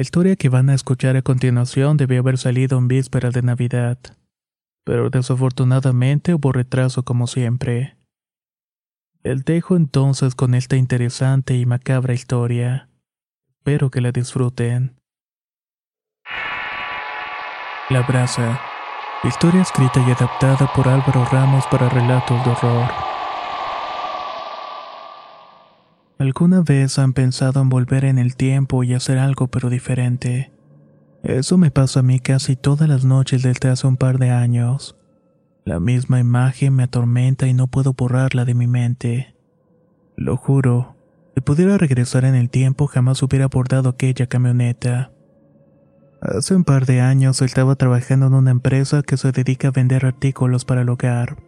La historia que van a escuchar a continuación debió haber salido en víspera de Navidad, pero desafortunadamente hubo retraso como siempre. El dejo entonces con esta interesante y macabra historia. Espero que la disfruten. La Brasa. Historia escrita y adaptada por Álvaro Ramos para relatos de horror. ¿Alguna vez han pensado en volver en el tiempo y hacer algo pero diferente? Eso me pasa a mí casi todas las noches desde hace un par de años. La misma imagen me atormenta y no puedo borrarla de mi mente. Lo juro, si pudiera regresar en el tiempo jamás hubiera abordado aquella camioneta. Hace un par de años estaba trabajando en una empresa que se dedica a vender artículos para el hogar,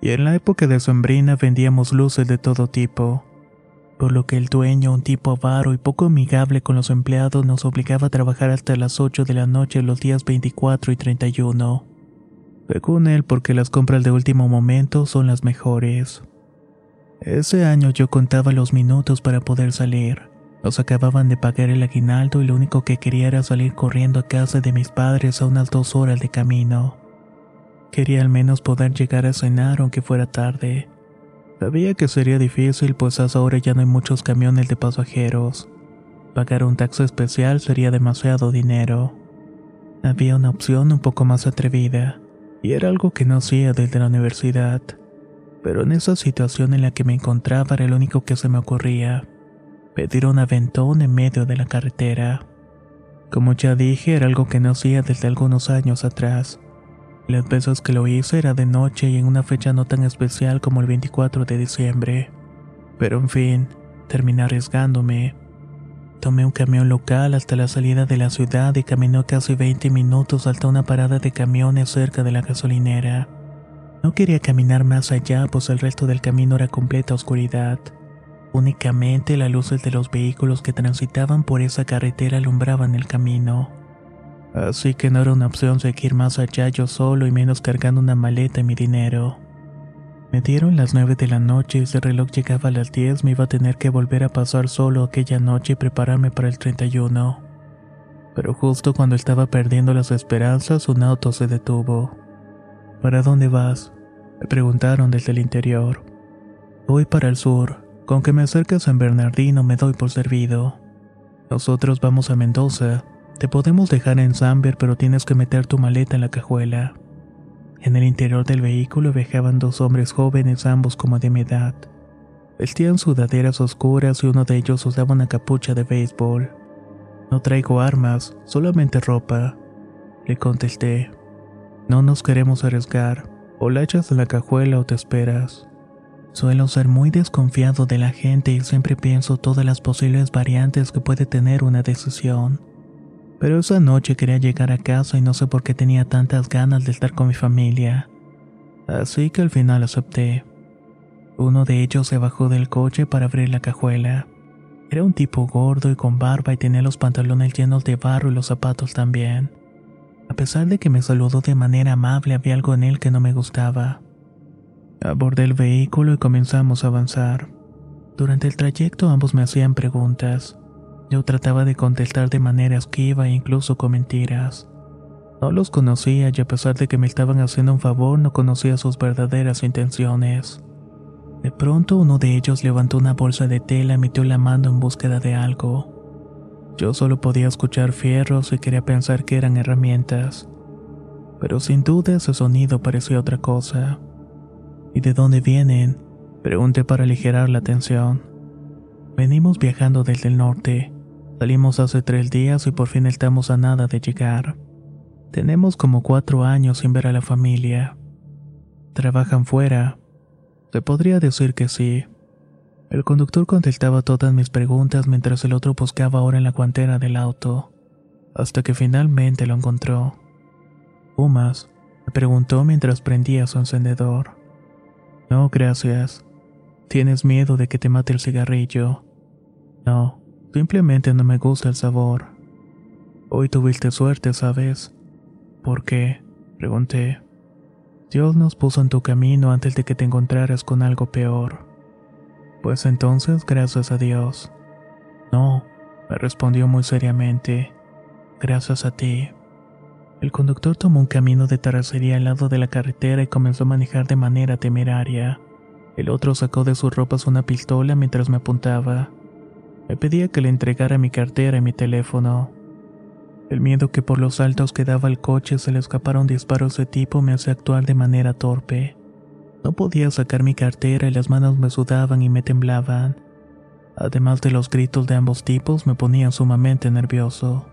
y en la época de sombrina vendíamos luces de todo tipo por lo que el dueño, un tipo avaro y poco amigable con los empleados, nos obligaba a trabajar hasta las 8 de la noche los días 24 y 31. Según él, porque las compras de último momento son las mejores. Ese año yo contaba los minutos para poder salir. Nos acababan de pagar el aguinaldo y lo único que quería era salir corriendo a casa de mis padres a unas dos horas de camino. Quería al menos poder llegar a cenar aunque fuera tarde. Sabía que sería difícil, pues hasta ahora ya no hay muchos camiones de pasajeros. Pagar un taxi especial sería demasiado dinero. Había una opción un poco más atrevida, y era algo que no hacía desde la universidad. Pero en esa situación en la que me encontraba era lo único que se me ocurría. Pedir un aventón en medio de la carretera. Como ya dije, era algo que no hacía desde algunos años atrás. Las veces que lo hice era de noche y en una fecha no tan especial como el 24 de diciembre. Pero en fin, terminé arriesgándome. Tomé un camión local hasta la salida de la ciudad y caminó casi 20 minutos hasta una parada de camiones cerca de la gasolinera. No quería caminar más allá, pues el resto del camino era completa oscuridad. Únicamente las luces de los vehículos que transitaban por esa carretera alumbraban el camino. Así que no era una opción seguir más allá yo solo y menos cargando una maleta y mi dinero. Me dieron las nueve de la noche y si el reloj llegaba a las 10 me iba a tener que volver a pasar solo aquella noche y prepararme para el 31. Pero justo cuando estaba perdiendo las esperanzas, un auto se detuvo. ¿Para dónde vas? Me preguntaron desde el interior. Voy para el sur. Con que me acerque a San Bernardino me doy por servido. Nosotros vamos a Mendoza. Te podemos dejar en Samber, pero tienes que meter tu maleta en la cajuela. En el interior del vehículo viajaban dos hombres jóvenes, ambos como de mi edad. Vestían sudaderas oscuras y uno de ellos usaba una capucha de béisbol. No traigo armas, solamente ropa. Le contesté. No nos queremos arriesgar. O la echas en la cajuela o te esperas. Suelo ser muy desconfiado de la gente y siempre pienso todas las posibles variantes que puede tener una decisión. Pero esa noche quería llegar a casa y no sé por qué tenía tantas ganas de estar con mi familia. Así que al final acepté. Uno de ellos se bajó del coche para abrir la cajuela. Era un tipo gordo y con barba y tenía los pantalones llenos de barro y los zapatos también. A pesar de que me saludó de manera amable, había algo en él que no me gustaba. Abordé el vehículo y comenzamos a avanzar. Durante el trayecto ambos me hacían preguntas. Yo trataba de contestar de manera esquiva e incluso con mentiras. No los conocía y a pesar de que me estaban haciendo un favor no conocía sus verdaderas intenciones. De pronto uno de ellos levantó una bolsa de tela y metió la mano en búsqueda de algo. Yo solo podía escuchar fierros y quería pensar que eran herramientas. Pero sin duda ese sonido parecía otra cosa. ¿Y de dónde vienen? Pregunté para aligerar la tensión. Venimos viajando desde el norte. Salimos hace tres días y por fin estamos a nada de llegar. Tenemos como cuatro años sin ver a la familia. ¿Trabajan fuera? Se podría decir que sí. El conductor contestaba todas mis preguntas mientras el otro buscaba ahora en la guantera del auto, hasta que finalmente lo encontró. ¿Fumas? me preguntó mientras prendía su encendedor. No, gracias. ¿Tienes miedo de que te mate el cigarrillo? No, simplemente no me gusta el sabor. Hoy tuviste suerte, ¿sabes? ¿Por qué? pregunté. Dios nos puso en tu camino antes de que te encontraras con algo peor. Pues entonces, gracias a Dios. No, me respondió muy seriamente. Gracias a ti. El conductor tomó un camino de terracería al lado de la carretera y comenzó a manejar de manera temeraria. El otro sacó de sus ropas una pistola mientras me apuntaba. Me pedía que le entregara mi cartera y mi teléfono. El miedo que por los saltos que daba el coche se le escaparon disparos de tipo me hace actuar de manera torpe. No podía sacar mi cartera y las manos me sudaban y me temblaban. Además de los gritos de ambos tipos me ponían sumamente nervioso.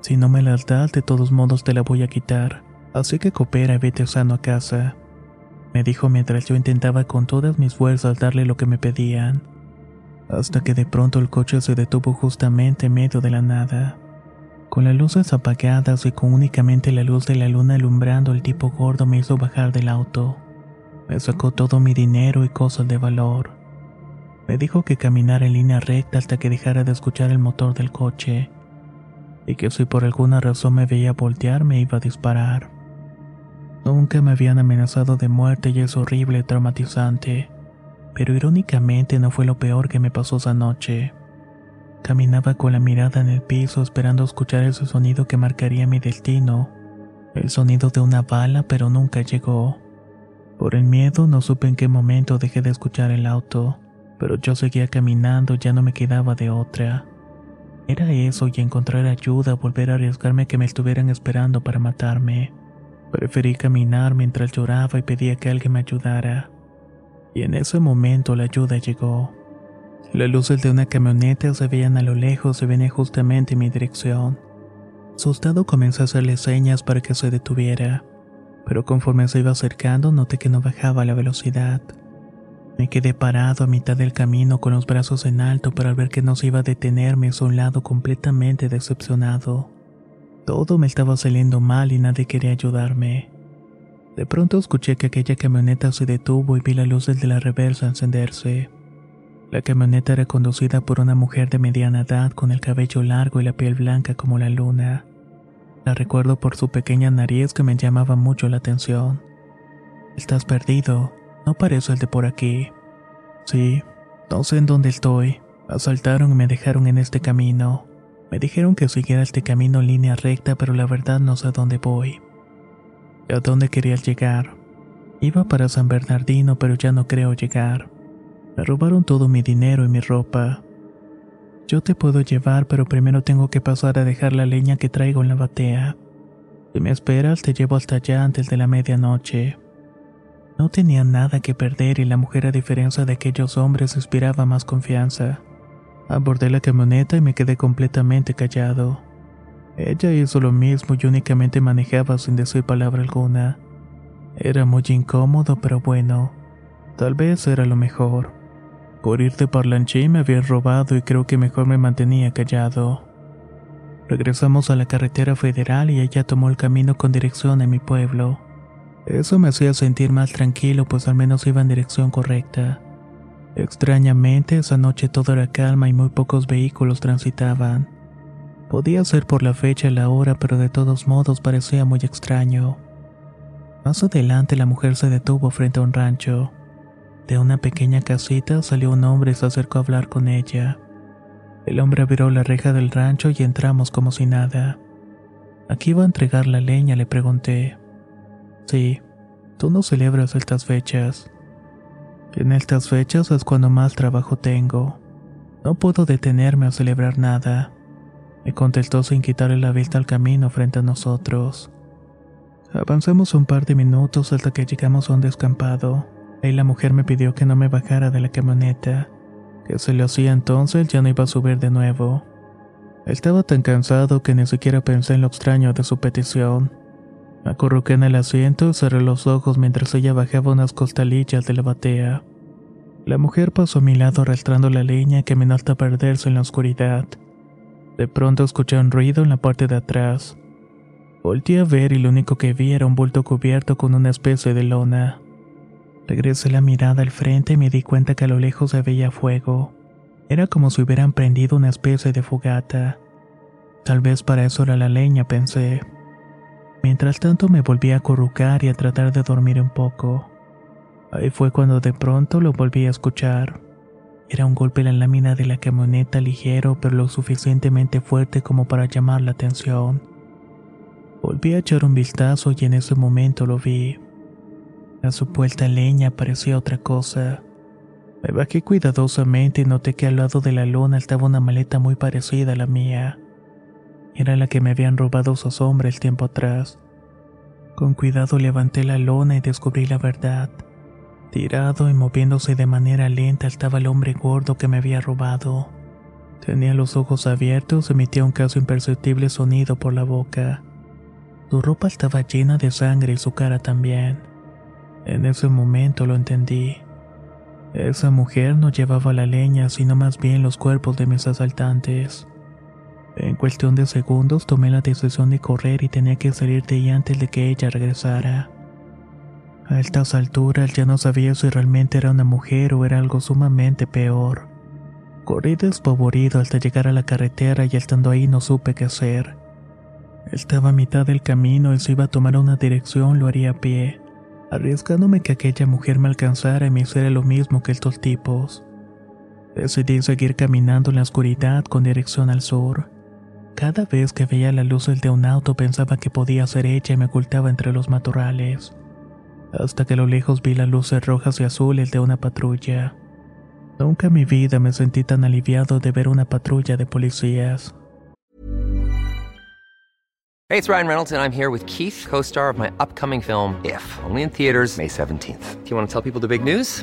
Si no me las das, de todos modos te la voy a quitar, así que coopera y vete sano a casa. Me dijo mientras yo intentaba con todas mis fuerzas darle lo que me pedían. Hasta que de pronto el coche se detuvo justamente en medio de la nada. Con las luces apagadas y con únicamente la luz de la luna alumbrando, el tipo gordo me hizo bajar del auto. Me sacó todo mi dinero y cosas de valor. Me dijo que caminara en línea recta hasta que dejara de escuchar el motor del coche, y que si por alguna razón me veía voltear me iba a disparar. Nunca me habían amenazado de muerte y es horrible y traumatizante, pero irónicamente no fue lo peor que me pasó esa noche. Caminaba con la mirada en el piso esperando escuchar ese sonido que marcaría mi destino, el sonido de una bala, pero nunca llegó. Por el miedo no supe en qué momento dejé de escuchar el auto, pero yo seguía caminando, ya no me quedaba de otra. Era eso y encontrar ayuda, volver a arriesgarme a que me estuvieran esperando para matarme. Preferí caminar mientras lloraba y pedía que alguien me ayudara. Y en ese momento la ayuda llegó. Las luces de una camioneta se veían a lo lejos y venía justamente en mi dirección. Asustado comencé a hacerle señas para que se detuviera, pero conforme se iba acercando noté que no bajaba la velocidad. Me quedé parado a mitad del camino con los brazos en alto para ver que no se iba a detenerme a un lado completamente decepcionado. Todo me estaba saliendo mal y nadie quería ayudarme. De pronto escuché que aquella camioneta se detuvo y vi las luces de la reversa encenderse. La camioneta era conducida por una mujer de mediana edad con el cabello largo y la piel blanca como la luna. La recuerdo por su pequeña nariz que me llamaba mucho la atención. Estás perdido, no parece el de por aquí. Sí, no sé en dónde estoy. Asaltaron y me dejaron en este camino. Me dijeron que siguiera este camino en línea recta, pero la verdad no sé a dónde voy. ¿A dónde querías llegar? Iba para San Bernardino, pero ya no creo llegar. Me robaron todo mi dinero y mi ropa. Yo te puedo llevar, pero primero tengo que pasar a dejar la leña que traigo en la batea. Si me esperas, te llevo hasta allá antes de la medianoche. No tenía nada que perder y la mujer, a diferencia de aquellos hombres, inspiraba más confianza. Abordé la camioneta y me quedé completamente callado. Ella hizo lo mismo y únicamente manejaba sin decir palabra alguna. Era muy incómodo, pero bueno, tal vez era lo mejor. Por ir de parlanchín me habían robado y creo que mejor me mantenía callado. Regresamos a la carretera federal y ella tomó el camino con dirección a mi pueblo. Eso me hacía sentir más tranquilo, pues al menos iba en dirección correcta. Extrañamente, esa noche todo era calma y muy pocos vehículos transitaban. Podía ser por la fecha y la hora, pero de todos modos parecía muy extraño. Más adelante la mujer se detuvo frente a un rancho. De una pequeña casita salió un hombre y se acercó a hablar con ella. El hombre abrió la reja del rancho y entramos como si nada. ¿Aquí va a entregar la leña? le pregunté. Sí, tú no celebras estas fechas. En estas fechas es cuando más trabajo tengo. No puedo detenerme a celebrar nada. Me contestó sin quitarle la vista al camino frente a nosotros. Avanzamos un par de minutos hasta que llegamos a un descampado. Ahí la mujer me pidió que no me bajara de la camioneta, que se lo hacía entonces ya no iba a subir de nuevo. Estaba tan cansado que ni siquiera pensé en lo extraño de su petición. Me acurruqué en el asiento y cerré los ojos mientras ella bajaba unas costalillas de la batea. La mujer pasó a mi lado arrastrando la leña y caminó hasta perderse en la oscuridad. De pronto escuché un ruido en la parte de atrás. Volté a ver y lo único que vi era un bulto cubierto con una especie de lona. Regresé la mirada al frente y me di cuenta que a lo lejos se veía fuego. Era como si hubieran prendido una especie de fogata. Tal vez para eso era la leña, pensé. Mientras tanto me volví a acurrucar y a tratar de dormir un poco. Ahí fue cuando de pronto lo volví a escuchar. Era un golpe en la lámina de la camioneta ligero pero lo suficientemente fuerte como para llamar la atención. Volví a echar un vistazo y en ese momento lo vi. La supuesta leña parecía otra cosa. Me bajé cuidadosamente y noté que al lado de la lona estaba una maleta muy parecida a la mía. Era la que me habían robado sus hombres el tiempo atrás. Con cuidado levanté la lona y descubrí la verdad. Tirado y moviéndose de manera lenta estaba el hombre gordo que me había robado. Tenía los ojos abiertos emitía un caso imperceptible sonido por la boca. Su ropa estaba llena de sangre y su cara también. En ese momento lo entendí. Esa mujer no llevaba la leña, sino más bien los cuerpos de mis asaltantes. En cuestión de segundos tomé la decisión de correr y tenía que salir de ahí antes de que ella regresara. A estas alturas ya no sabía si realmente era una mujer o era algo sumamente peor. Corrí despavorido hasta llegar a la carretera y estando ahí no supe qué hacer. Estaba a mitad del camino y si iba a tomar una dirección lo haría a pie, arriesgándome que aquella mujer me alcanzara y me hiciera lo mismo que estos tipos. Decidí seguir caminando en la oscuridad con dirección al sur. Cada vez que veía las luces de un auto pensaba que podía ser ella y me ocultaba entre los matorrales. Hasta que a lo lejos vi las luces rojas y azules de una patrulla. Nunca en mi vida me sentí tan aliviado de ver una patrulla de policías. Hey, it's Ryan Reynolds, and I'm here with Keith, co star of my upcoming film, If, only in theaters, May 17th. Do you want to tell people the big news?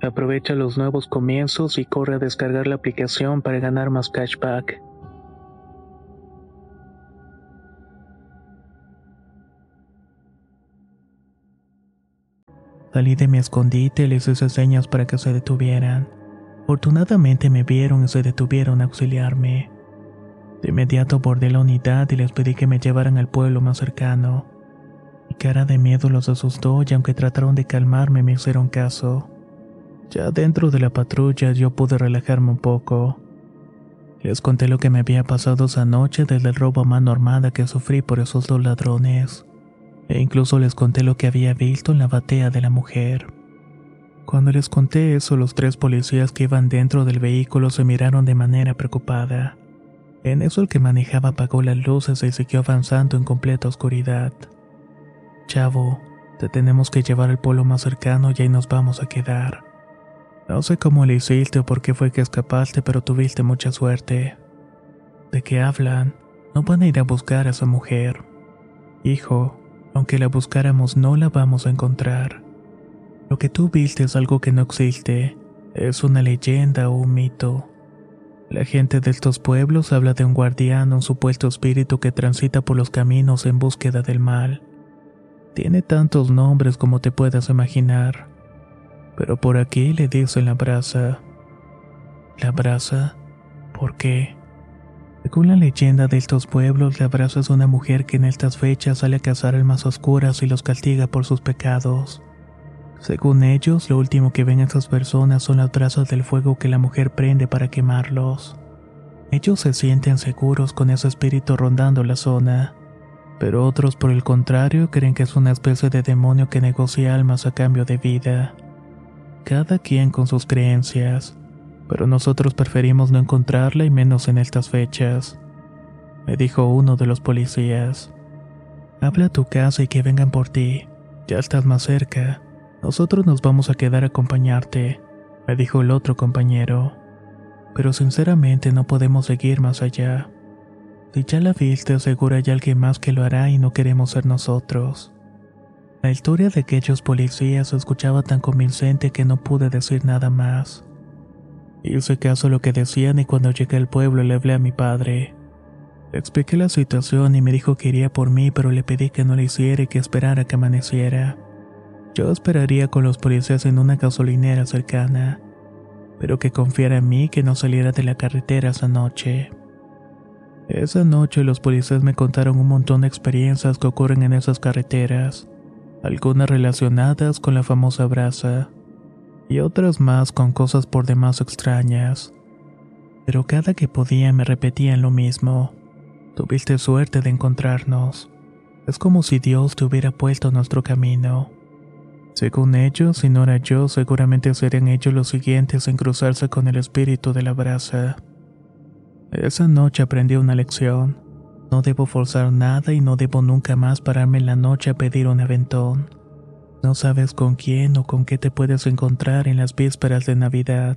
Aprovecha los nuevos comienzos y corre a descargar la aplicación para ganar más cashback. Salí de mi escondite y les hice señas para que se detuvieran. Afortunadamente me vieron y se detuvieron a auxiliarme. De inmediato abordé la unidad y les pedí que me llevaran al pueblo más cercano. Mi cara de miedo los asustó y aunque trataron de calmarme me hicieron caso. Ya dentro de la patrulla yo pude relajarme un poco. Les conté lo que me había pasado esa noche desde el robo a mano armada que sufrí por esos dos ladrones. E incluso les conté lo que había visto en la batea de la mujer. Cuando les conté eso, los tres policías que iban dentro del vehículo se miraron de manera preocupada. En eso el que manejaba apagó las luces y siguió avanzando en completa oscuridad. Chavo, te tenemos que llevar al pueblo más cercano y ahí nos vamos a quedar. No sé cómo le hiciste o por qué fue que escapaste, pero tuviste mucha suerte. ¿De qué hablan? No van a ir a buscar a esa mujer. Hijo, aunque la buscáramos no la vamos a encontrar. Lo que tú viste es algo que no existe, es una leyenda o un mito. La gente de estos pueblos habla de un guardián, un supuesto espíritu que transita por los caminos en búsqueda del mal. Tiene tantos nombres como te puedas imaginar, pero por aquí le dicen la brasa. ¿La brasa? ¿Por qué? Según la leyenda de estos pueblos, la brasa es una mujer que en estas fechas sale a cazar almas oscuras y los castiga por sus pecados. Según ellos, lo último que ven estas personas son las brasas del fuego que la mujer prende para quemarlos. Ellos se sienten seguros con ese espíritu rondando la zona, pero otros por el contrario creen que es una especie de demonio que negocia almas a cambio de vida. Cada quien con sus creencias pero nosotros preferimos no encontrarla y menos en estas fechas, me dijo uno de los policías. Habla a tu casa y que vengan por ti. Ya estás más cerca. Nosotros nos vamos a quedar a acompañarte, me dijo el otro compañero. Pero sinceramente no podemos seguir más allá. Si ya la viste, seguro hay alguien más que lo hará y no queremos ser nosotros. La historia de aquellos policías se escuchaba tan convincente que no pude decir nada más. Hice caso a lo que decían y cuando llegué al pueblo le hablé a mi padre. Le expliqué la situación y me dijo que iría por mí, pero le pedí que no lo hiciera y que esperara que amaneciera. Yo esperaría con los policías en una gasolinera cercana, pero que confiara en mí que no saliera de la carretera esa noche. Esa noche los policías me contaron un montón de experiencias que ocurren en esas carreteras, algunas relacionadas con la famosa brasa y otras más con cosas por demás extrañas. Pero cada que podía me repetían lo mismo. Tuviste suerte de encontrarnos. Es como si Dios te hubiera puesto nuestro camino. Según ellos, si no era yo, seguramente serían ellos los siguientes en cruzarse con el espíritu de la brasa. Esa noche aprendí una lección. No debo forzar nada y no debo nunca más pararme en la noche a pedir un aventón. No sabes con quién o con qué te puedes encontrar en las vísperas de Navidad.